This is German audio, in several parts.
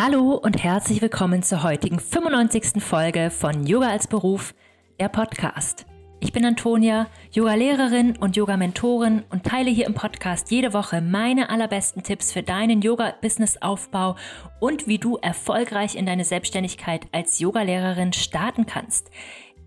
Hallo und herzlich willkommen zur heutigen 95. Folge von Yoga als Beruf, der Podcast. Ich bin Antonia, Yoga-Lehrerin und Yoga-Mentorin und teile hier im Podcast jede Woche meine allerbesten Tipps für deinen Yoga-Business-Aufbau und wie du erfolgreich in deine Selbstständigkeit als Yoga-Lehrerin starten kannst.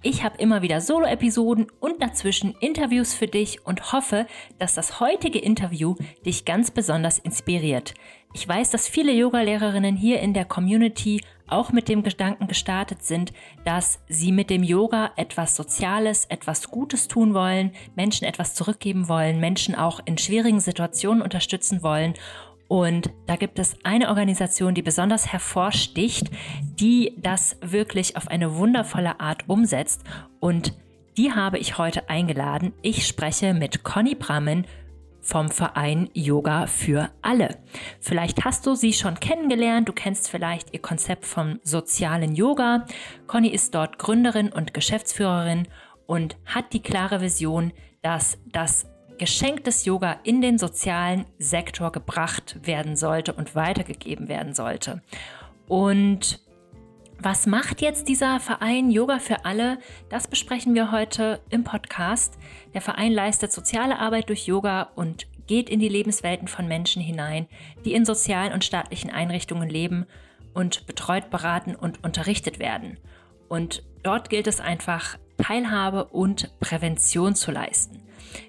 Ich habe immer wieder Solo-Episoden und dazwischen Interviews für dich und hoffe, dass das heutige Interview dich ganz besonders inspiriert. Ich weiß, dass viele Yoga-Lehrerinnen hier in der Community auch mit dem Gedanken gestartet sind, dass sie mit dem Yoga etwas Soziales, etwas Gutes tun wollen, Menschen etwas zurückgeben wollen, Menschen auch in schwierigen Situationen unterstützen wollen und da gibt es eine Organisation, die besonders hervorsticht, die das wirklich auf eine wundervolle Art umsetzt. Und die habe ich heute eingeladen. Ich spreche mit Conny Brammen vom Verein Yoga für alle. Vielleicht hast du sie schon kennengelernt, du kennst vielleicht ihr Konzept vom sozialen Yoga. Conny ist dort Gründerin und Geschäftsführerin und hat die klare Vision, dass das Geschenk des Yoga in den sozialen Sektor gebracht werden sollte und weitergegeben werden sollte. Und was macht jetzt dieser Verein Yoga für alle? Das besprechen wir heute im Podcast. Der Verein leistet soziale Arbeit durch Yoga und geht in die Lebenswelten von Menschen hinein, die in sozialen und staatlichen Einrichtungen leben und betreut, beraten und unterrichtet werden. Und dort gilt es einfach, Teilhabe und Prävention zu leisten.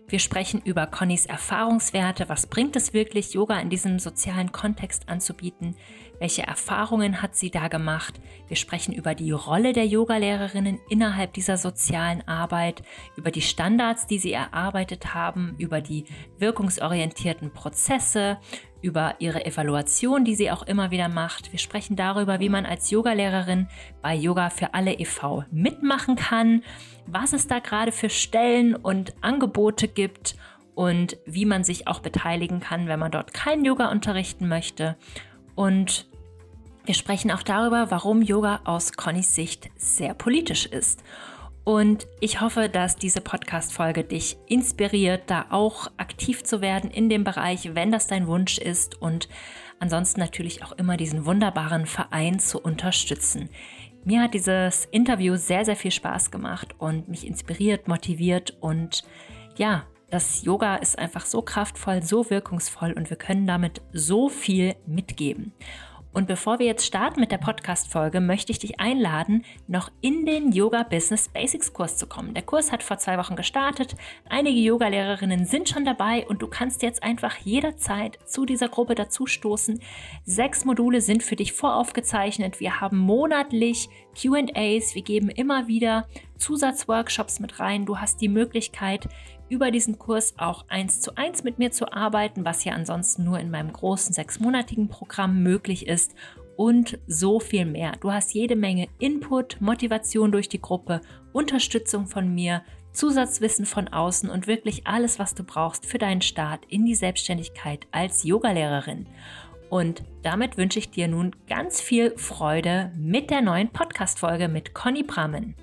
Wir sprechen über Connys Erfahrungswerte. Was bringt es wirklich, Yoga in diesem sozialen Kontext anzubieten? Welche Erfahrungen hat sie da gemacht? Wir sprechen über die Rolle der Yogalehrerinnen innerhalb dieser sozialen Arbeit, über die Standards, die sie erarbeitet haben, über die wirkungsorientierten Prozesse, über ihre Evaluation, die sie auch immer wieder macht. Wir sprechen darüber, wie man als Yogalehrerin bei Yoga für alle e.V. mitmachen kann, was es da gerade für Stellen und Angebote gibt und wie man sich auch beteiligen kann, wenn man dort kein Yoga unterrichten möchte. Und wir sprechen auch darüber, warum Yoga aus Connys Sicht sehr politisch ist. Und ich hoffe, dass diese Podcast-Folge dich inspiriert, da auch aktiv zu werden in dem Bereich, wenn das dein Wunsch ist und ansonsten natürlich auch immer diesen wunderbaren Verein zu unterstützen. Mir hat dieses Interview sehr, sehr viel Spaß gemacht und mich inspiriert, motiviert und ja, das Yoga ist einfach so kraftvoll, so wirkungsvoll und wir können damit so viel mitgeben. Und bevor wir jetzt starten mit der Podcast-Folge, möchte ich dich einladen, noch in den Yoga Business Basics Kurs zu kommen. Der Kurs hat vor zwei Wochen gestartet. Einige Yoga-Lehrerinnen sind schon dabei und du kannst jetzt einfach jederzeit zu dieser Gruppe dazustoßen. Sechs Module sind für dich voraufgezeichnet. Wir haben monatlich QAs. Wir geben immer wieder Zusatzworkshops mit rein. Du hast die Möglichkeit, über diesen Kurs auch eins zu eins mit mir zu arbeiten, was ja ansonsten nur in meinem großen sechsmonatigen Programm möglich ist und so viel mehr. Du hast jede Menge Input, Motivation durch die Gruppe, Unterstützung von mir, Zusatzwissen von außen und wirklich alles, was du brauchst für deinen Start in die Selbstständigkeit als Yogalehrerin. Und damit wünsche ich dir nun ganz viel Freude mit der neuen Podcast-Folge mit Conny Brammen.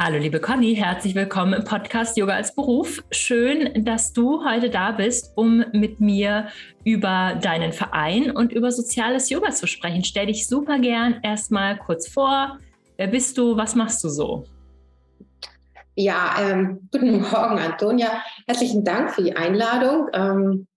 Hallo liebe Conny, herzlich willkommen im Podcast Yoga als Beruf. Schön, dass du heute da bist, um mit mir über deinen Verein und über soziales Yoga zu sprechen. Stell dich super gern erstmal kurz vor. Wer bist du? Was machst du so? Ja, ähm, guten Morgen, Antonia. Herzlichen Dank für die Einladung. Ähm,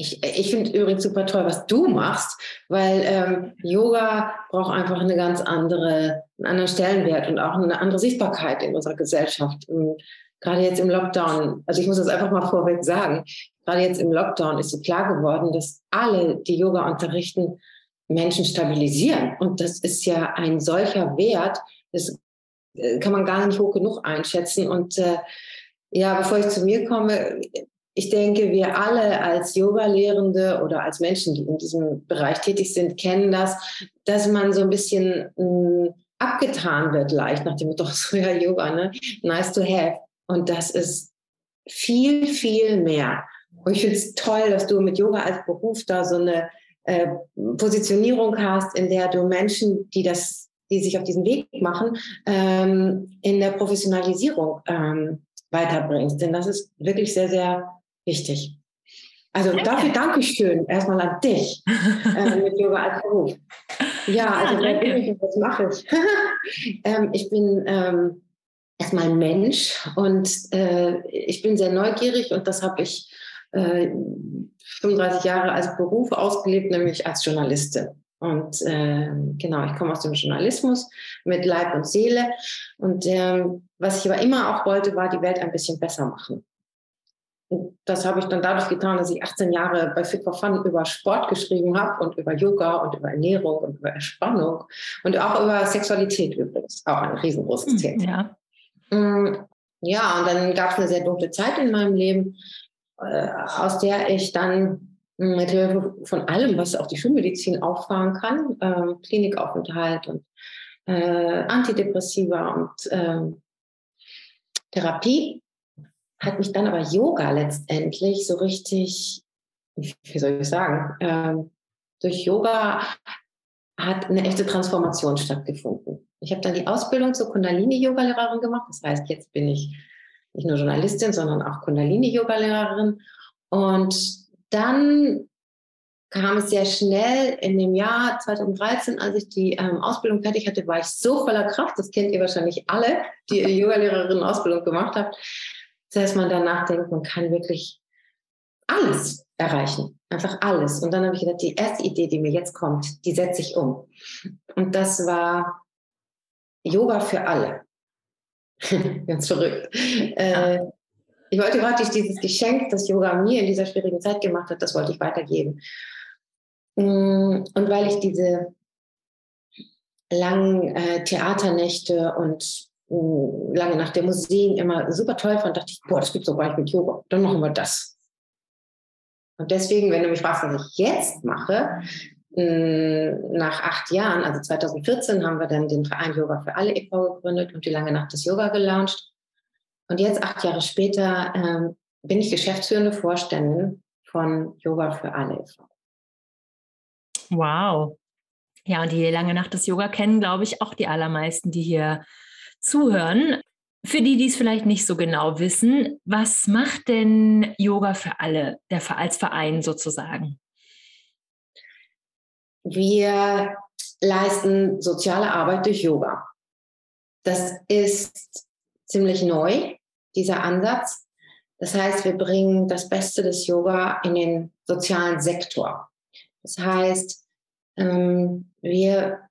ich, ich finde übrigens super toll, was du machst, weil ähm, Yoga braucht einfach eine ganz andere, einen anderen Stellenwert und auch eine andere Sichtbarkeit in unserer Gesellschaft. Und gerade jetzt im Lockdown, also ich muss das einfach mal vorweg sagen, gerade jetzt im Lockdown ist so klar geworden, dass alle, die Yoga unterrichten, Menschen stabilisieren. Und das ist ja ein solcher Wert, das äh, kann man gar nicht hoch genug einschätzen. Und äh, ja, bevor ich zu mir komme, ich denke, wir alle als Yoga-Lehrende oder als Menschen, die in diesem Bereich tätig sind, kennen das, dass man so ein bisschen mh, hm, abgetan wird leicht nach dem Motto, so ja, Yoga, ne? nice to have. Und das ist viel, viel mehr. Und ich finde es toll, dass du mit Yoga als Beruf da so eine äh, Positionierung hast, in der du Menschen, die das, die sich auf diesen Weg machen, ähm, in der Professionalisierung ähm, weiterbringst. Denn das ist wirklich sehr, sehr wichtig. Also danke. dafür danke ich schön erstmal an dich äh, mit Yoga als Beruf. Ja, also ja, wer bin ich und was mache ich? ähm, ich bin ähm, erstmal ein Mensch und äh, ich bin sehr neugierig und das habe ich äh, 35 Jahre als Beruf ausgelebt, nämlich als Journalistin. Und äh, genau, ich komme aus dem Journalismus mit Leib und Seele. Und ähm, was ich aber immer auch wollte, war die Welt ein bisschen besser machen. Und das habe ich dann dadurch getan, dass ich 18 Jahre bei Fit for Fun über Sport geschrieben habe und über Yoga und über Ernährung und über Entspannung und auch über Sexualität übrigens. Auch ein riesengroßes hm, Thema. Ja. Mm, ja, und dann gab es eine sehr dunkle Zeit in meinem Leben, äh, aus der ich dann mit Hilfe von allem, was auch die Schulmedizin auffahren kann, äh, Klinikaufenthalt und äh, Antidepressiva und äh, Therapie, hat mich dann aber Yoga letztendlich so richtig, wie soll ich sagen, ähm, durch Yoga hat eine echte Transformation stattgefunden. Ich habe dann die Ausbildung zur Kundalini-Yoga-Lehrerin gemacht. Das heißt, jetzt bin ich nicht nur Journalistin, sondern auch Kundalini-Yoga-Lehrerin. Und dann kam es sehr schnell in dem Jahr 2013, als ich die ähm, Ausbildung fertig hatte, war ich so voller Kraft. Das kennt ihr wahrscheinlich alle, die ihr Yoga-Lehrerin-Ausbildung gemacht habt. Das heißt, man danach denkt, man kann wirklich alles erreichen. Einfach alles. Und dann habe ich gedacht, die erste Idee, die mir jetzt kommt, die setze ich um. Und das war Yoga für alle. Ganz verrückt. Äh, ich wollte praktisch dieses Geschenk, das Yoga mir in dieser schwierigen Zeit gemacht hat, das wollte ich weitergeben. Mm, und weil ich diese langen äh, Theaternächte und lange nach der Museen immer super toll fand, dachte ich, boah, das gibt doch gar mit Yoga. Dann machen wir das. Und deswegen, wenn du mich fragst, was ich jetzt mache, nach acht Jahren, also 2014, haben wir dann den Verein Yoga für alle e.V. gegründet und die lange Nacht des Yoga gelauncht. Und jetzt, acht Jahre später, ähm, bin ich geschäftsführende Vorständin von Yoga für alle e.V. Wow. Ja, und die lange Nacht des Yoga kennen, glaube ich, auch die allermeisten, die hier zuhören. Für die, die es vielleicht nicht so genau wissen, was macht denn Yoga für alle, der, als Verein sozusagen? Wir leisten soziale Arbeit durch Yoga. Das ist ziemlich neu dieser Ansatz. Das heißt, wir bringen das Beste des Yoga in den sozialen Sektor. Das heißt, ähm, wir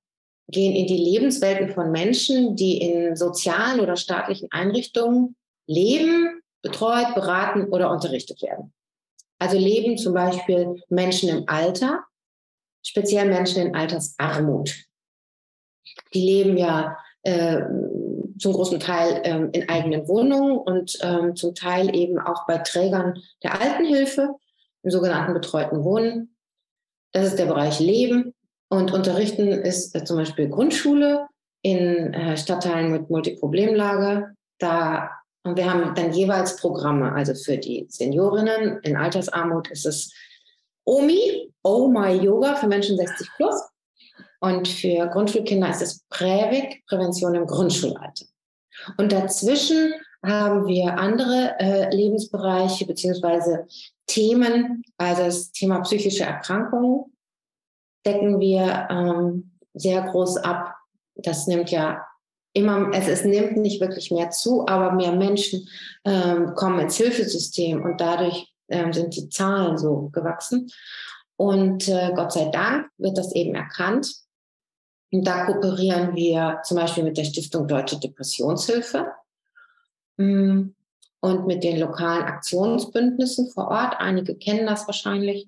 gehen in die Lebenswelten von Menschen, die in sozialen oder staatlichen Einrichtungen leben, betreut, beraten oder unterrichtet werden. Also leben zum Beispiel Menschen im Alter, speziell Menschen in Altersarmut. Die leben ja äh, zum großen Teil ähm, in eigenen Wohnungen und ähm, zum Teil eben auch bei Trägern der Altenhilfe, im sogenannten betreuten Wohnen. Das ist der Bereich Leben. Und Unterrichten ist äh, zum Beispiel Grundschule in äh, Stadtteilen mit Multiproblemlage. Da, und wir haben dann jeweils Programme. Also für die Seniorinnen in Altersarmut ist es OMI, Oh My Yoga für Menschen 60 plus. Und für Grundschulkinder ist es Prävik, Prävention im Grundschulalter. Und dazwischen haben wir andere äh, Lebensbereiche beziehungsweise Themen, also das Thema psychische Erkrankungen decken wir ähm, sehr groß ab. Das nimmt ja immer, also es nimmt nicht wirklich mehr zu, aber mehr Menschen ähm, kommen ins Hilfesystem und dadurch ähm, sind die Zahlen so gewachsen. Und äh, Gott sei Dank wird das eben erkannt und da kooperieren wir zum Beispiel mit der Stiftung Deutsche Depressionshilfe mm, und mit den lokalen Aktionsbündnissen vor Ort. Einige kennen das wahrscheinlich.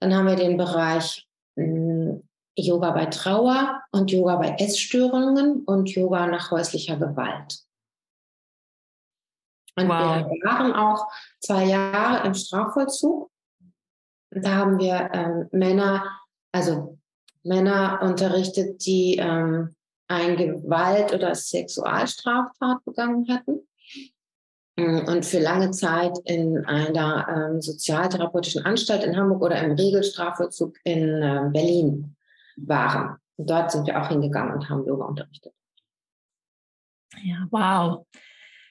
Dann haben wir den Bereich Yoga bei Trauer und Yoga bei Essstörungen und Yoga nach häuslicher Gewalt. Und wow. wir waren auch zwei Jahre im Strafvollzug. Da haben wir ähm, Männer, also Männer unterrichtet, die ähm, eine Gewalt- oder Sexualstraftat begangen hatten und für lange Zeit in einer ähm, sozialtherapeutischen Anstalt in Hamburg oder im Regelstrafvollzug in äh, Berlin waren. Und dort sind wir auch hingegangen und haben Yoga unterrichtet. Ja, wow.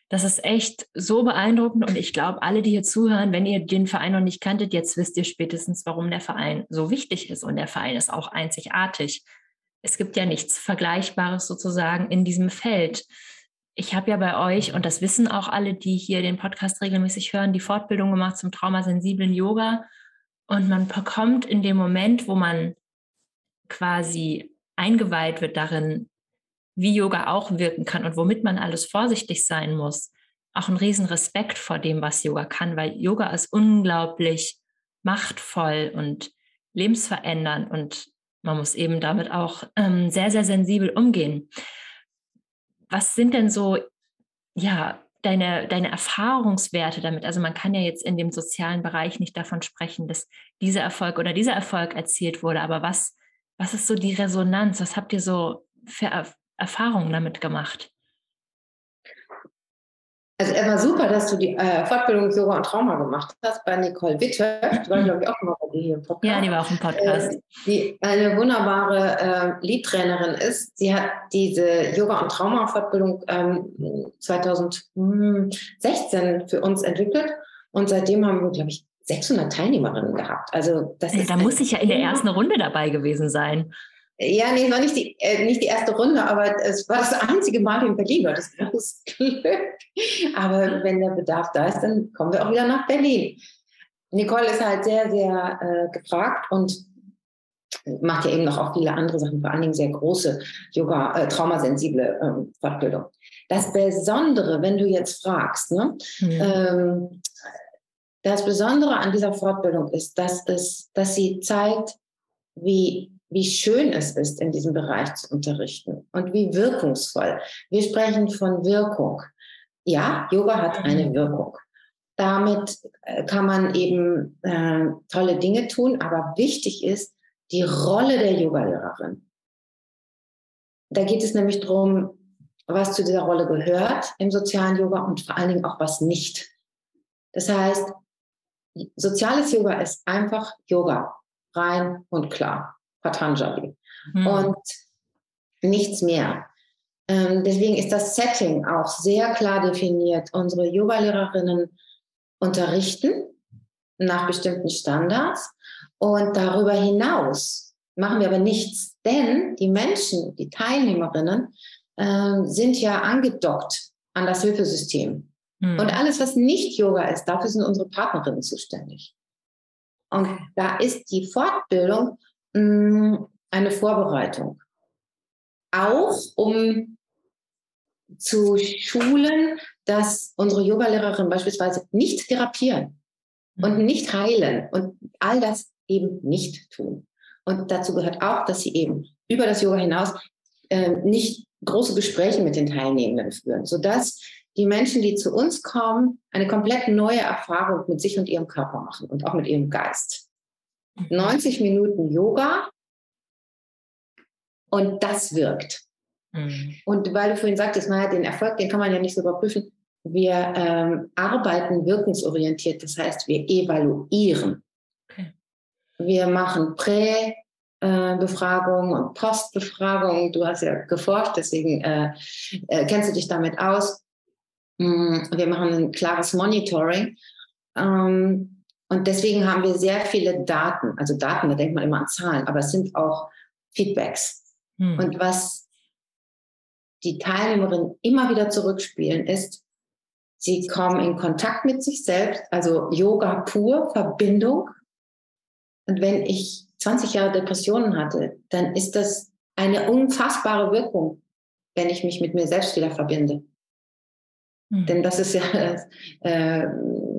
Das ist echt so beeindruckend und ich glaube, alle, die hier zuhören, wenn ihr den Verein noch nicht kanntet, jetzt wisst ihr spätestens, warum der Verein so wichtig ist und der Verein ist auch einzigartig. Es gibt ja nichts Vergleichbares sozusagen in diesem Feld. Ich habe ja bei euch, und das wissen auch alle, die hier den Podcast regelmäßig hören, die Fortbildung gemacht zum traumasensiblen Yoga. Und man bekommt in dem Moment, wo man quasi eingeweiht wird darin, wie Yoga auch wirken kann und womit man alles vorsichtig sein muss, auch einen riesen Respekt vor dem, was Yoga kann, weil Yoga ist unglaublich machtvoll und lebensverändernd und man muss eben damit auch ähm, sehr, sehr sensibel umgehen. Was sind denn so, ja, deine, deine Erfahrungswerte damit? Also man kann ja jetzt in dem sozialen Bereich nicht davon sprechen, dass dieser Erfolg oder dieser Erfolg erzielt wurde, aber was, was ist so die Resonanz? Was habt ihr so für Erfahrungen damit gemacht? Also er war super, dass du die äh, Fortbildung Yoga und Trauma gemacht hast bei Nicole Witte. Die war, glaube ich, auch mal bei dir hier im Podcast. Ja, die war auch im Podcast. Äh, die eine wunderbare äh, Leadtrainerin ist. Sie hat diese Yoga- und Trauma-Fortbildung ähm, 2016 für uns entwickelt. Und seitdem haben wir, glaube ich, 600 Teilnehmerinnen gehabt. Also das ist da muss ich ja in der ersten Runde dabei gewesen sein. Ja, nee, es war nicht die, äh, nicht die erste Runde, aber es war das einzige Mal in Berlin, war das großes Glück. Aber wenn der Bedarf da ist, dann kommen wir auch wieder nach Berlin. Nicole ist halt sehr, sehr äh, gefragt und macht ja eben noch auch viele andere Sachen, vor allen Dingen sehr große Yoga, äh, traumasensible ähm, Fortbildung. Das Besondere, wenn du jetzt fragst, ne, mhm. ähm, das Besondere an dieser Fortbildung ist, dass, es, dass sie zeigt, wie wie schön es ist, in diesem Bereich zu unterrichten und wie wirkungsvoll. Wir sprechen von Wirkung. Ja, Yoga hat eine mhm. Wirkung. Damit äh, kann man eben äh, tolle Dinge tun, aber wichtig ist die Rolle der Yogalehrerin. Da geht es nämlich darum, was zu dieser Rolle gehört im sozialen Yoga und vor allen Dingen auch was nicht. Das heißt, soziales Yoga ist einfach Yoga, rein und klar. Patanjali. Mhm. Und nichts mehr. Ähm, deswegen ist das Setting auch sehr klar definiert. Unsere Yoga-Lehrerinnen unterrichten nach bestimmten Standards und darüber hinaus machen wir aber nichts, denn die Menschen, die Teilnehmerinnen, äh, sind ja angedockt an das Hilfesystem. Mhm. Und alles, was nicht Yoga ist, dafür sind unsere Partnerinnen zuständig. Und da ist die Fortbildung eine Vorbereitung. Auch um zu schulen, dass unsere Yogalehrerin beispielsweise nicht therapieren und mhm. nicht heilen und all das eben nicht tun. Und dazu gehört auch, dass sie eben über das Yoga hinaus äh, nicht große Gespräche mit den Teilnehmenden führen, sodass die Menschen, die zu uns kommen, eine komplett neue Erfahrung mit sich und ihrem Körper machen und auch mit ihrem Geist. 90 Minuten Yoga und das wirkt. Mhm. Und weil du vorhin sagtest, naja, den Erfolg, den kann man ja nicht so überprüfen. Wir ähm, arbeiten wirkungsorientiert, das heißt, wir evaluieren. Okay. Wir machen Prä- Befragung und Postbefragung. Du hast ja geforscht, deswegen äh, äh, kennst du dich damit aus. Mm, wir machen ein klares Monitoring. Ähm, und deswegen haben wir sehr viele Daten. Also Daten, da denkt man immer an Zahlen, aber es sind auch Feedbacks. Hm. Und was die Teilnehmerinnen immer wieder zurückspielen, ist, sie kommen in Kontakt mit sich selbst, also Yoga pur, Verbindung. Und wenn ich 20 Jahre Depressionen hatte, dann ist das eine unfassbare Wirkung, wenn ich mich mit mir selbst wieder verbinde. Hm. Denn das ist ja das äh,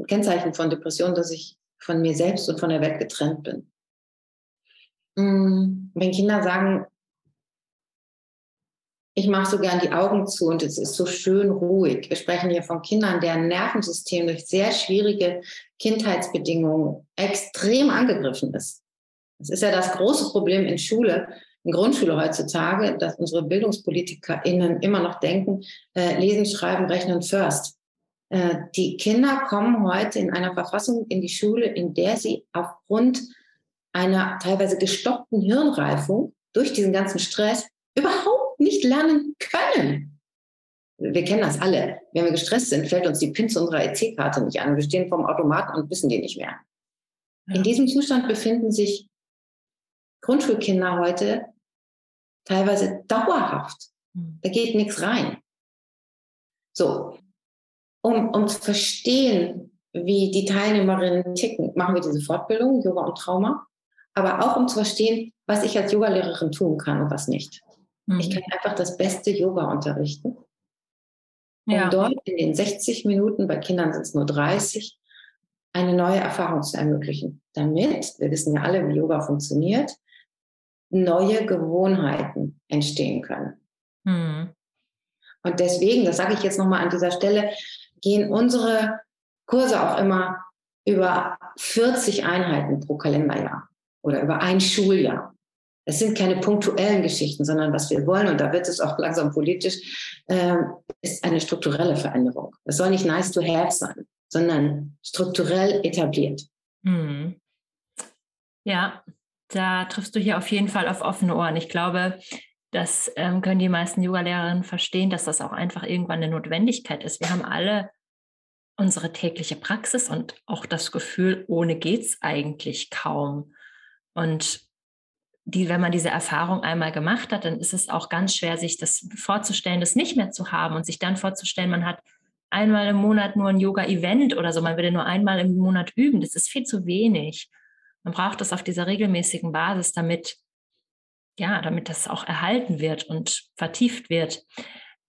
Kennzeichen von Depression, dass ich von mir selbst und von der Welt getrennt bin. Mm, wenn Kinder sagen, ich mache so gern die Augen zu und es ist so schön ruhig. Wir sprechen hier von Kindern, deren Nervensystem durch sehr schwierige Kindheitsbedingungen extrem angegriffen ist. Das ist ja das große Problem in Schule, Grundschule heutzutage, dass unsere BildungspolitikerInnen immer noch denken, äh, lesen, schreiben, rechnen first. Äh, die Kinder kommen heute in einer Verfassung in die Schule, in der sie aufgrund einer teilweise gestoppten Hirnreifung durch diesen ganzen Stress überhaupt nicht lernen können. Wir kennen das alle. Wenn wir gestresst sind, fällt uns die PIN zu unserer EC-Karte nicht an. Wir stehen vorm Automaten und wissen die nicht mehr. Ja. In diesem Zustand befinden sich Grundschulkinder heute teilweise dauerhaft. Hm. Da geht nichts rein. So, um, um zu verstehen, wie die Teilnehmerinnen ticken, machen wir diese Fortbildung, Yoga und Trauma, aber auch um zu verstehen, was ich als Yogalehrerin tun kann und was nicht. Mhm. Ich kann einfach das beste Yoga unterrichten. Um ja. dort in den 60 Minuten, bei Kindern sind es nur 30, eine neue Erfahrung zu ermöglichen. Damit, wir wissen ja alle, wie Yoga funktioniert, neue Gewohnheiten entstehen können. Mhm. Und deswegen, das sage ich jetzt nochmal an dieser Stelle, gehen unsere Kurse auch immer über 40 Einheiten pro Kalenderjahr oder über ein Schuljahr. Es sind keine punktuellen Geschichten, sondern was wir wollen, und da wird es auch langsam politisch, äh, ist eine strukturelle Veränderung. Es soll nicht nice to have sein, sondern strukturell etabliert. Mhm. Ja, da triffst du hier auf jeden Fall auf offene Ohren. Ich glaube, das ähm, können die meisten Yoga-Lehrerinnen verstehen, dass das auch einfach irgendwann eine Notwendigkeit ist. Wir haben alle unsere tägliche Praxis und auch das Gefühl, ohne geht's eigentlich kaum. Und die, wenn man diese Erfahrung einmal gemacht hat, dann ist es auch ganz schwer, sich das vorzustellen, das nicht mehr zu haben und sich dann vorzustellen, man hat einmal im Monat nur ein Yoga-Event oder so, man würde nur einmal im Monat üben. Das ist viel zu wenig. Man braucht das auf dieser regelmäßigen Basis, damit ja, damit das auch erhalten wird und vertieft wird.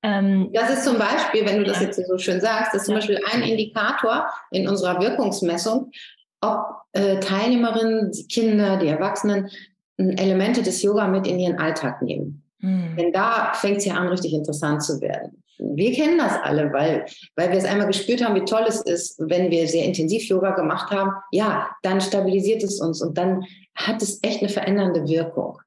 Ähm, das ist zum Beispiel, wenn du das ja. jetzt so schön sagst, das ist zum Beispiel ein Indikator in unserer Wirkungsmessung, ob äh, Teilnehmerinnen, die Kinder, die Erwachsenen Elemente des Yoga mit in ihren Alltag nehmen. Mhm. Denn da fängt es ja an, richtig interessant zu werden. Wir kennen das alle, weil, weil wir es einmal gespürt haben, wie toll es ist, wenn wir sehr intensiv Yoga gemacht haben. Ja, dann stabilisiert es uns und dann hat es echt eine verändernde Wirkung.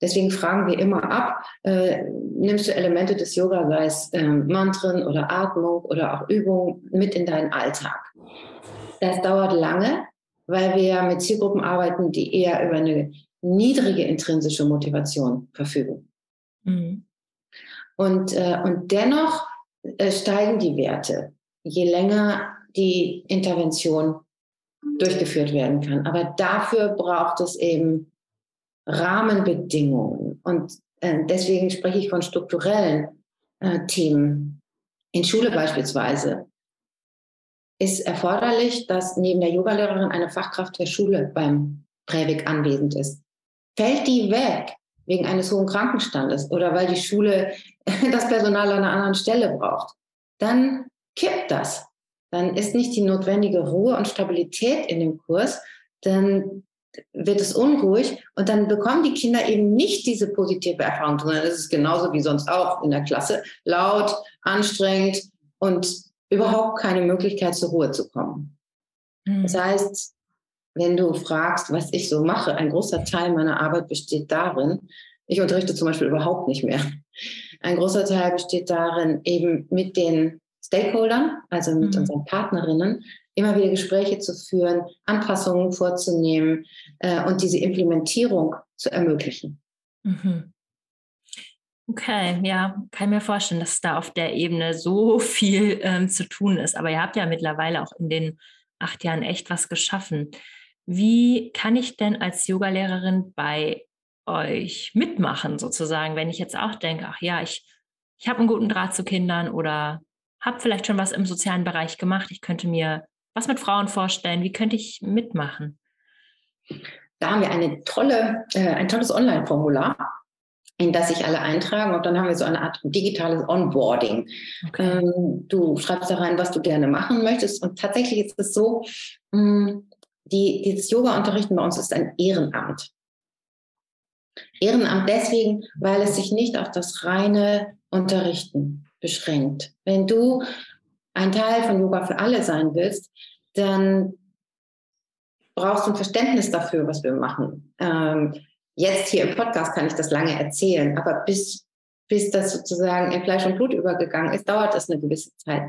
Deswegen fragen wir immer ab, äh, nimmst du Elemente des Yoga, sei es äh, Mantren oder Atmung oder auch Übungen mit in deinen Alltag. Das dauert lange, weil wir mit Zielgruppen arbeiten, die eher über eine niedrige intrinsische Motivation verfügen. Mhm. Und, äh, und dennoch äh, steigen die Werte, je länger die Intervention durchgeführt werden kann. Aber dafür braucht es eben Rahmenbedingungen. Und äh, deswegen spreche ich von strukturellen äh, Themen. In Schule beispielsweise ist erforderlich, dass neben der Yogalehrerin eine Fachkraft der Schule beim Prävik anwesend ist. Fällt die weg wegen eines hohen Krankenstandes oder weil die Schule das Personal an einer anderen Stelle braucht, dann kippt das. Dann ist nicht die notwendige Ruhe und Stabilität in dem Kurs, dann wird es unruhig und dann bekommen die Kinder eben nicht diese positive Erfahrung, sondern es ist genauso wie sonst auch in der Klasse, laut, anstrengend und überhaupt keine Möglichkeit zur Ruhe zu kommen. Mhm. Das heißt, wenn du fragst, was ich so mache, ein großer Teil meiner Arbeit besteht darin, ich unterrichte zum Beispiel überhaupt nicht mehr. Ein großer Teil besteht darin, eben mit den Stakeholdern, also mit mhm. unseren Partnerinnen, immer wieder Gespräche zu führen, Anpassungen vorzunehmen äh, und diese Implementierung zu ermöglichen. Mhm. Okay, ja, kann ich mir vorstellen, dass da auf der Ebene so viel ähm, zu tun ist. Aber ihr habt ja mittlerweile auch in den acht Jahren echt was geschaffen. Wie kann ich denn als Yogalehrerin bei euch mitmachen, sozusagen, wenn ich jetzt auch denke, ach ja, ich, ich habe einen guten Draht zu Kindern oder habe vielleicht schon was im sozialen Bereich gemacht, ich könnte mir was mit Frauen vorstellen? Wie könnte ich mitmachen? Da haben wir eine tolle, äh, ein tolles Online-Formular, in das sich alle eintragen und dann haben wir so eine Art digitales Onboarding. Okay. Ähm, du schreibst da rein, was du gerne machen möchtest und tatsächlich ist es so, mh, mm, die, dieses Yoga-Unterrichten bei uns ist ein Ehrenamt. Ehrenamt deswegen, weil es sich nicht auf das reine Unterrichten beschränkt. Wenn du ein Teil von Yoga für alle sein willst, dann brauchst du ein Verständnis dafür, was wir machen. Ähm, jetzt hier im Podcast kann ich das lange erzählen, aber bis, bis das sozusagen in Fleisch und Blut übergegangen ist, dauert das eine gewisse Zeit.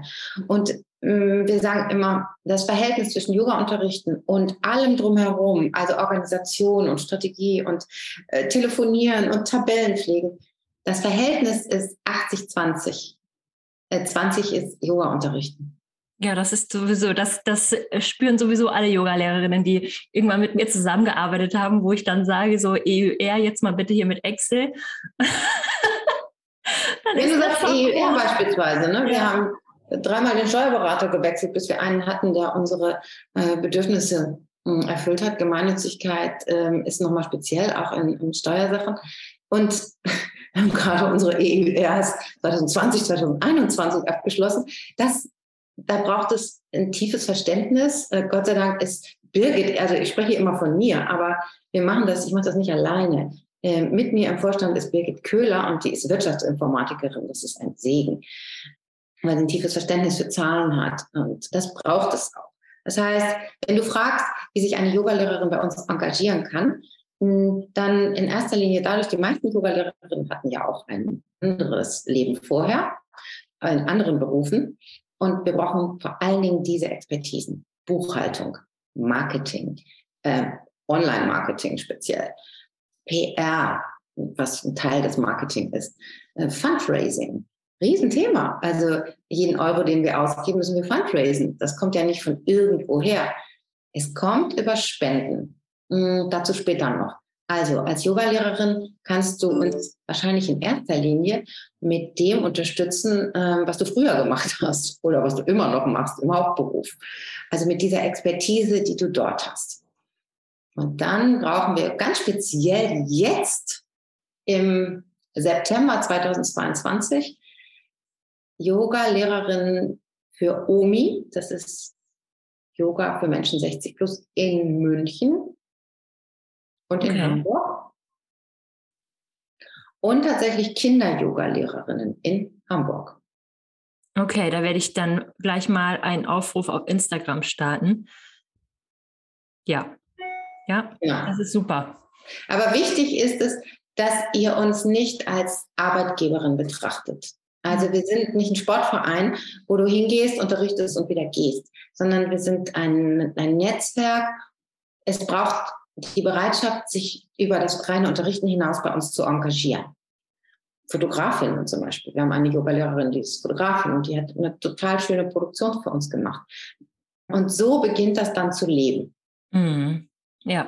Und wir sagen immer, das Verhältnis zwischen Yoga-Unterrichten und allem drumherum, also Organisation und Strategie und äh, Telefonieren und Tabellenpflegen, das Verhältnis ist 80-20. 20 äh, ist Yoga unterrichten. Ja, das ist sowieso, das, das spüren sowieso alle Yoga-Lehrerinnen, die irgendwann mit mir zusammengearbeitet haben, wo ich dann sage, so EUR, jetzt mal bitte hier mit Excel. Wenn du sagst EUR beispielsweise, ne? wir ja. haben dreimal den Steuerberater gewechselt, bis wir einen hatten, der unsere äh, Bedürfnisse äh, erfüllt hat. Gemeinnützigkeit äh, ist nochmal speziell, auch in, in Steuersachen. Und wir haben gerade unsere EURs 2020, 2021 abgeschlossen. Das, da braucht es ein tiefes Verständnis. Äh, Gott sei Dank ist Birgit, also ich spreche immer von mir, aber wir machen das, ich mache das nicht alleine. Äh, mit mir im Vorstand ist Birgit Köhler und die ist Wirtschaftsinformatikerin. Das ist ein Segen, weil sie ein tiefes Verständnis für Zahlen hat. Und das braucht es auch. Das heißt, wenn du fragst, wie sich eine Yogalehrerin bei uns engagieren kann, hm, dann in erster Linie dadurch, die meisten Yogalehrerinnen hatten ja auch ein anderes Leben vorher, in anderen Berufen. Und wir brauchen vor allen Dingen diese Expertisen. Buchhaltung, Marketing, äh, Online-Marketing speziell, PR, was ein Teil des Marketing ist, äh, Fundraising, Riesenthema. Also jeden Euro, den wir ausgeben, müssen wir fundraisen. Das kommt ja nicht von irgendwoher. Es kommt über Spenden. Hm, dazu später noch. Also als Yogalehrerin kannst du uns wahrscheinlich in erster Linie mit dem unterstützen, ähm, was du früher gemacht hast oder was du immer noch machst im Hauptberuf. Also mit dieser Expertise, die du dort hast. Und dann brauchen wir ganz speziell jetzt im September 2022 Yoga-Lehrerin für OMI, das ist Yoga für Menschen 60 plus in München und in okay. Hamburg. Und tatsächlich Kinder-Yoga-Lehrerinnen in Hamburg. Okay, da werde ich dann gleich mal einen Aufruf auf Instagram starten. Ja, ja, ja. das ist super. Aber wichtig ist es, dass ihr uns nicht als Arbeitgeberin betrachtet. Also wir sind nicht ein Sportverein, wo du hingehst, unterrichtest und wieder gehst, sondern wir sind ein, ein Netzwerk. Es braucht die Bereitschaft, sich über das reine Unterrichten hinaus bei uns zu engagieren. Fotografinnen zum Beispiel. Wir haben eine Yoga-Lehrerin, die ist Fotografin und die hat eine total schöne Produktion für uns gemacht. Und so beginnt das dann zu leben. Mhm. Ja.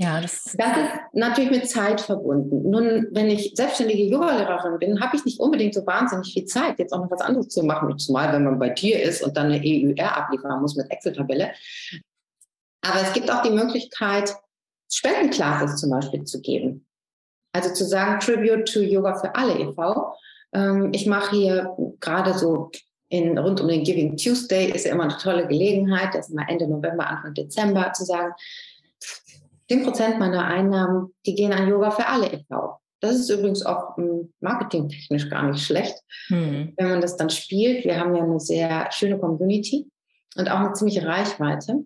Ja, das, das ist natürlich mit Zeit verbunden. Nun, wenn ich selbstständige Yogalehrerin bin, habe ich nicht unbedingt so wahnsinnig viel Zeit, jetzt auch noch was anderes zu machen, zumal wenn man bei dir ist und dann eine EUR abliefern muss mit Excel-Tabelle. Aber es gibt auch die Möglichkeit, Spendenclasses zum Beispiel zu geben. Also zu sagen, Tribute to Yoga für alle e.V. Ähm, ich mache hier gerade so in, rund um den Giving Tuesday ist ja immer eine tolle Gelegenheit, das ist immer Ende November, Anfang Dezember, zu sagen, 10 Prozent meiner Einnahmen, die gehen an Yoga für alle e.V. Das ist übrigens auch marketingtechnisch gar nicht schlecht, hm. wenn man das dann spielt. Wir haben ja eine sehr schöne Community und auch eine ziemliche Reichweite.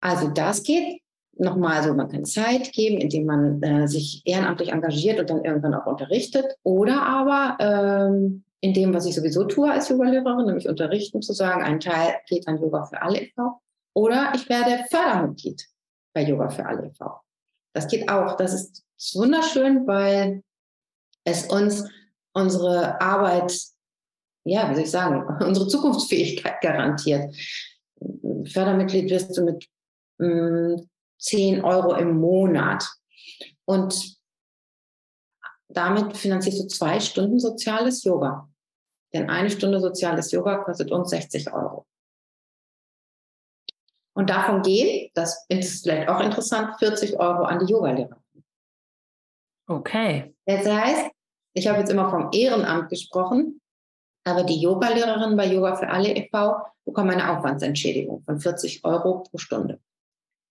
Also das geht nochmal so, man kann Zeit geben, indem man äh, sich ehrenamtlich engagiert und dann irgendwann auch unterrichtet. Oder aber ähm, in dem, was ich sowieso tue als Yogalehrerin, nämlich unterrichten, zu sagen, ein Teil geht an Yoga für alle e.V. Oder ich werde Fördermitglied bei Yoga für alle e.V. Das geht auch. Das ist wunderschön, weil es uns unsere Arbeit, ja, wie soll ich sagen, unsere Zukunftsfähigkeit garantiert. Fördermitglied wirst du mit mh, mm, 10 Euro im Monat. Und damit finanzierst du zwei Stunden soziales Yoga. Denn eine Stunde soziales Yoga kostet uns 60 Euro. Und davon gehen, das ist vielleicht auch interessant, 40 Euro an die Yogalehrer. Okay. Das heißt, ich habe jetzt immer vom Ehrenamt gesprochen, aber die Yogalehrerinnen bei Yoga für alle e.V. bekommen eine Aufwandsentschädigung von 40 Euro pro Stunde.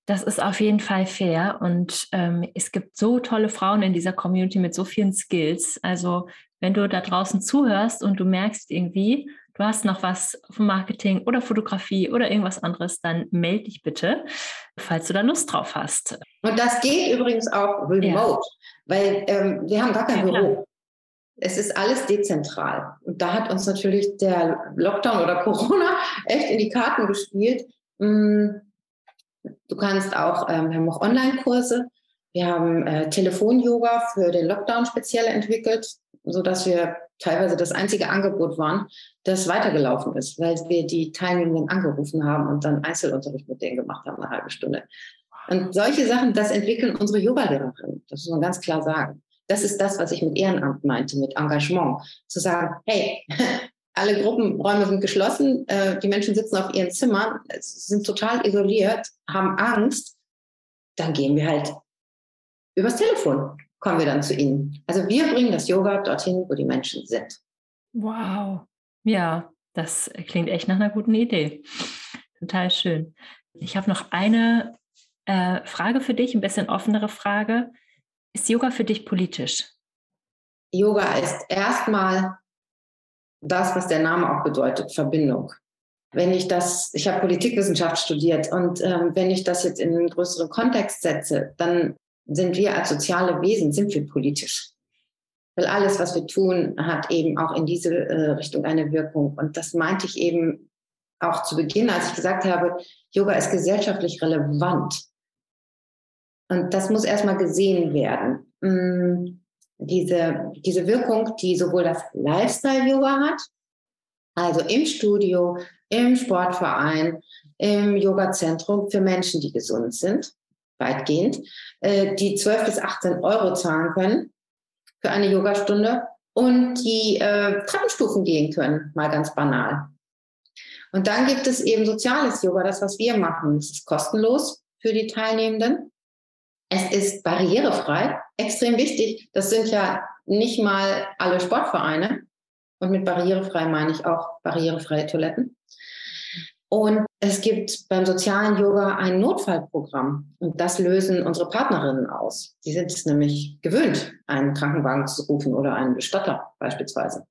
Das ist auf jeden Fall fair und ähm, es gibt so tolle Frauen in dieser Community mit so vielen Skills. Also wenn du da draußen zuhörst und du merkst irgendwie, du hast noch was vom Marketing oder Fotografie oder irgendwas anderes, dann melde dich bitte, falls du da Lust drauf hast. Und das geht übrigens auch remote, ja. weil ähm, wir haben gar kein ja, Büro. Klar. Es ist alles dezentral. Und da hat uns natürlich der Lockdown oder Corona echt in die Karten gespielt. Mm, du kannst auch, ähm, wir haben auch Online-Kurse. Wir haben äh, Telefon-Yoga für den Lockdown speziell entwickelt, sodass wir teilweise das einzige Angebot waren, das weitergelaufen ist, weil wir die Teilnehmenden angerufen haben und dann Einzelunterricht mit denen gemacht haben, eine halbe Stunde. Und solche Sachen, das entwickeln unsere Yoga-Lehrerinnen. Das muss man ganz klar sagen. Das ist das, was ich mit Ehrenamt meinte, mit Engagement. Zu sagen, hey, alle Gruppenräume sind geschlossen, äh, die Menschen sitzen auf ihren Zimmern, sind total isoliert, haben Angst, dann gehen wir halt übers Telefon, kommen wir dann zu ihnen. Also wir bringen das Yoga dorthin, wo die Menschen sind. Wow. Ja, das klingt echt nach einer guten Idee. Total schön. Ich habe noch eine äh, Frage für dich, ein bisschen offenere Frage. Ist Yoga für dich politisch? Yoga ist erstmal das, was der Name auch bedeutet, Verbindung. Wenn ich das, ich habe Politikwissenschaft studiert und ähm, wenn ich das jetzt in einen größeren Kontext setze, dann sind wir als soziale Wesen, sind wir politisch. Weil alles, was wir tun, hat eben auch in diese äh, Richtung eine Wirkung. Und das meinte ich eben auch zu Beginn, als ich gesagt habe, Yoga ist gesellschaftlich relevant. Und das muss erstmal gesehen werden. Mm, diese, diese Wirkung, die sowohl das Lifestyle-Yoga hat, also im Studio, im Sportverein, im Yoga-Zentrum für Menschen, die gesund sind, weitgehend, äh, die 12 bis 18 Euro zahlen können für eine Yogastunde und die äh, Treppenstufen gehen können, mal ganz banal. Und dann gibt es eben soziales Yoga, das, was wir machen. Es ist kostenlos für die Teilnehmenden. Es ist barrierefrei, extrem wichtig. Das sind ja nicht mal alle Sportvereine. Und mit barrierefrei meine ich auch barrierefreie Toiletten. Und es gibt beim sozialen Yoga ein Notfallprogramm. Und das lösen unsere Partnerinnen aus. Die sind es nämlich gewöhnt, einen Krankenwagen zu rufen oder einen Bestatter beispielsweise.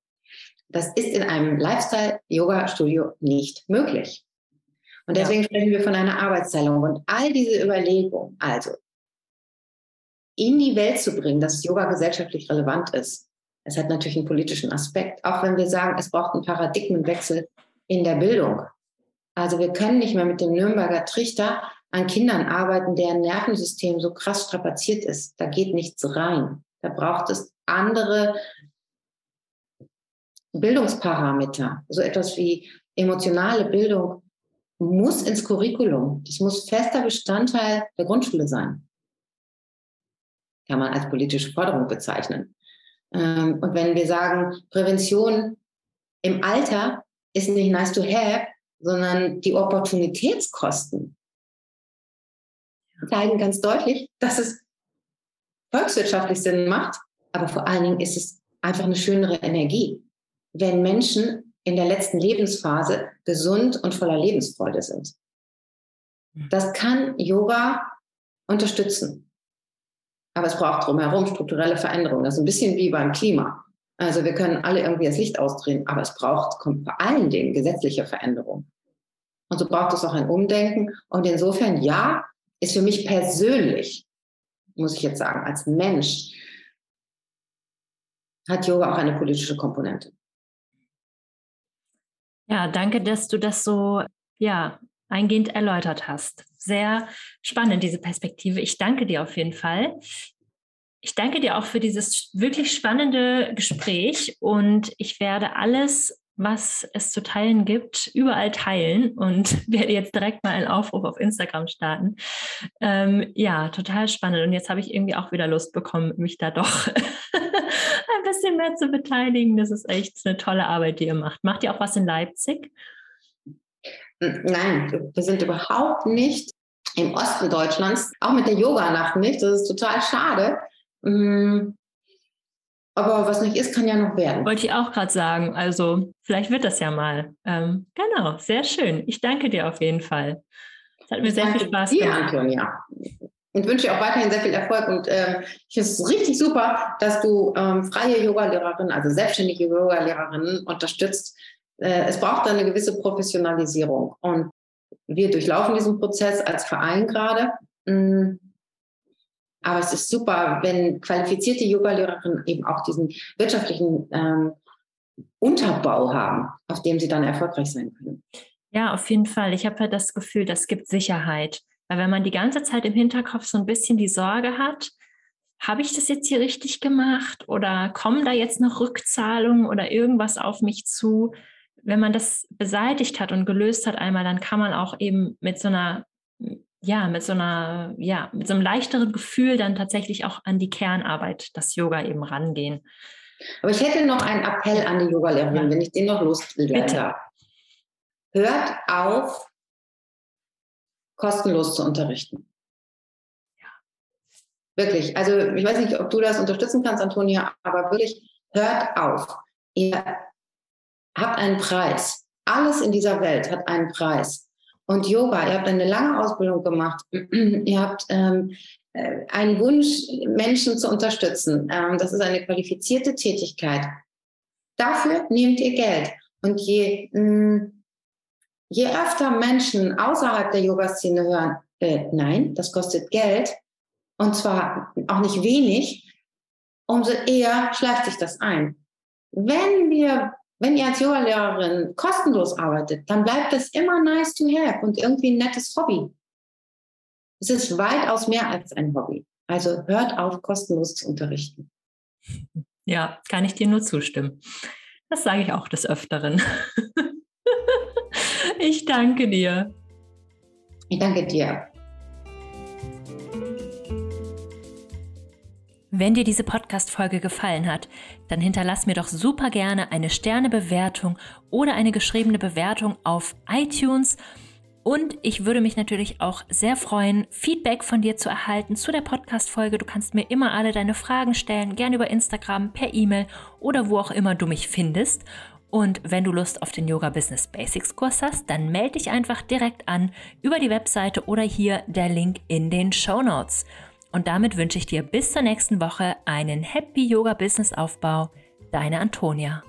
Das ist in einem Lifestyle-Yoga-Studio nicht möglich. Und deswegen ja. sprechen wir von einer Arbeitsteilung. Und all diese Überlegungen, also in die Welt zu bringen, dass Yoga gesellschaftlich relevant ist. Es hat natürlich einen politischen Aspekt, auch wenn wir sagen, es braucht einen Paradigmenwechsel in der Bildung. Also wir können nicht mehr mit dem Nürnberger Trichter an Kindern arbeiten, deren Nervensystem so krass strapaziert ist. Da geht nichts rein. Da braucht es andere Bildungsparameter. So etwas wie emotionale Bildung muss ins Curriculum. Das muss fester Bestandteil der Grundschule sein kann man als politische Forderung bezeichnen. Ähm, und wenn wir sagen, Prävention im Alter ist nicht nice to have, sondern die Opportunitätskosten zeigen ganz deutlich, dass es volkswirtschaftlich Sinn macht, aber vor allen Dingen ist es einfach eine schönere Energie, wenn Menschen in der letzten Lebensphase gesund und voller Lebensfreude sind. Das kann Yoga unterstützen. Aber es braucht drumherum strukturelle Veränderungen. Das ist ein bisschen wie beim Klima. Also wir können alle irgendwie das Licht ausdrehen, aber es braucht vor allen Dingen gesetzliche Veränderungen. Und so braucht es auch ein Umdenken. Und insofern, ja, ist für mich persönlich, muss ich jetzt sagen, als Mensch, hat Yoga auch eine politische Komponente. Ja, danke, dass du das so ja, eingehend erläutert hast. Sehr spannend, diese Perspektive. Ich danke dir auf jeden Fall. Ich danke dir auch für dieses wirklich spannende Gespräch und ich werde alles, was es zu teilen gibt, überall teilen und werde jetzt direkt mal einen Aufruf auf Instagram starten. Ähm, ja, total spannend. Und jetzt habe ich irgendwie auch wieder Lust bekommen, mich da doch ein bisschen mehr zu beteiligen. Das ist echt eine tolle Arbeit, die ihr macht. Macht ihr auch was in Leipzig? Nein, wir sind überhaupt nicht im Osten Deutschlands, auch mit der Yoga-Nacht nicht. Das ist total schade. Mm, aber was nicht ist, kann ja noch werden. Wollte ich auch gerade sagen. Also vielleicht wird das ja mal. Ähm, genau, sehr schön. Ich danke dir auf jeden Fall. Es hat mir sehr viel Spaß dir, gemacht. Antonia. Und wünsche dir auch weiterhin sehr viel Erfolg. Und ähm, ich finde es richtig super, dass du ähm, freie Yoga-Lehrerin, also selbstständige Yoga-Lehrerin unterstützt, äh, es braucht eine gewisse Professionalisierung. Und wir durchlaufen diesen Prozess als Verein gerade. Mm. Aber es ist super, wenn qualifizierte Yoga-Lehrerinnen eben auch diesen wirtschaftlichen ähm, Unterbau haben, auf dem sie dann erfolgreich sein können. Ja, auf jeden Fall. Ich habe halt das Gefühl, das gibt Sicherheit. Weil wenn man die ganze Zeit im Hinterkopf so ein bisschen die Sorge hat, habe ich das jetzt hier richtig gemacht oder kommen da jetzt noch Rückzahlungen oder irgendwas auf mich zu? Wenn man das beseitigt hat und gelöst hat einmal, dann kann man auch eben mit so einer ja, mit so einer, ja, mit so einem leichteren Gefühl dann tatsächlich auch an die Kernarbeit, das Yoga eben rangehen. Aber ich hätte noch einen Appell an die Yogalehrerin, wenn ich den noch loswerde. Hört auf, kostenlos zu unterrichten. Ja. Wirklich. Also ich weiß nicht, ob du das unterstützen kannst, Antonia, aber wirklich, hört auf. Ihr habt einen Preis. Alles in dieser Welt hat einen Preis. Und Yoga, ihr habt eine lange Ausbildung gemacht. ihr habt ähm, äh, einen Wunsch, Menschen zu unterstützen. Ähm, das ist eine qualifizierte Tätigkeit. Dafür nehmt ihr Geld. Und je, mh, mm, je öfter Menschen außerhalb der Yoga-Szene hören, äh, nein, das kostet Geld, und zwar auch nicht wenig, umso eher schleicht sich das ein. Wenn wir wenn ihr als Yoga-Lehrerin kostenlos arbeitet, dann bleibt es immer nice to have und irgendwie ein nettes Hobby. Es ist weitaus mehr als ein Hobby. Also hört auf, kostenlos zu unterrichten. Ja, kann ich dir nur zustimmen. Das sage ich auch des Öfteren. ich danke dir. Ich danke dir. Wenn dir diese Podcast-Folge gefallen hat, dann hinterlass mir doch super gerne eine Sternebewertung oder eine geschriebene Bewertung auf iTunes. Und ich würde mich natürlich auch sehr freuen, Feedback von dir zu erhalten zu der Podcast-Folge. Du kannst mir immer alle deine Fragen stellen, gerne über Instagram, per E-Mail oder wo auch immer du mich findest. Und wenn du Lust auf den Yoga Business Basics Kurs hast, dann melde dich einfach direkt an über die Webseite oder hier der Link in den Show Notes. Und damit wünsche ich dir bis zur nächsten Woche einen Happy Yoga Business Aufbau. Deine Antonia.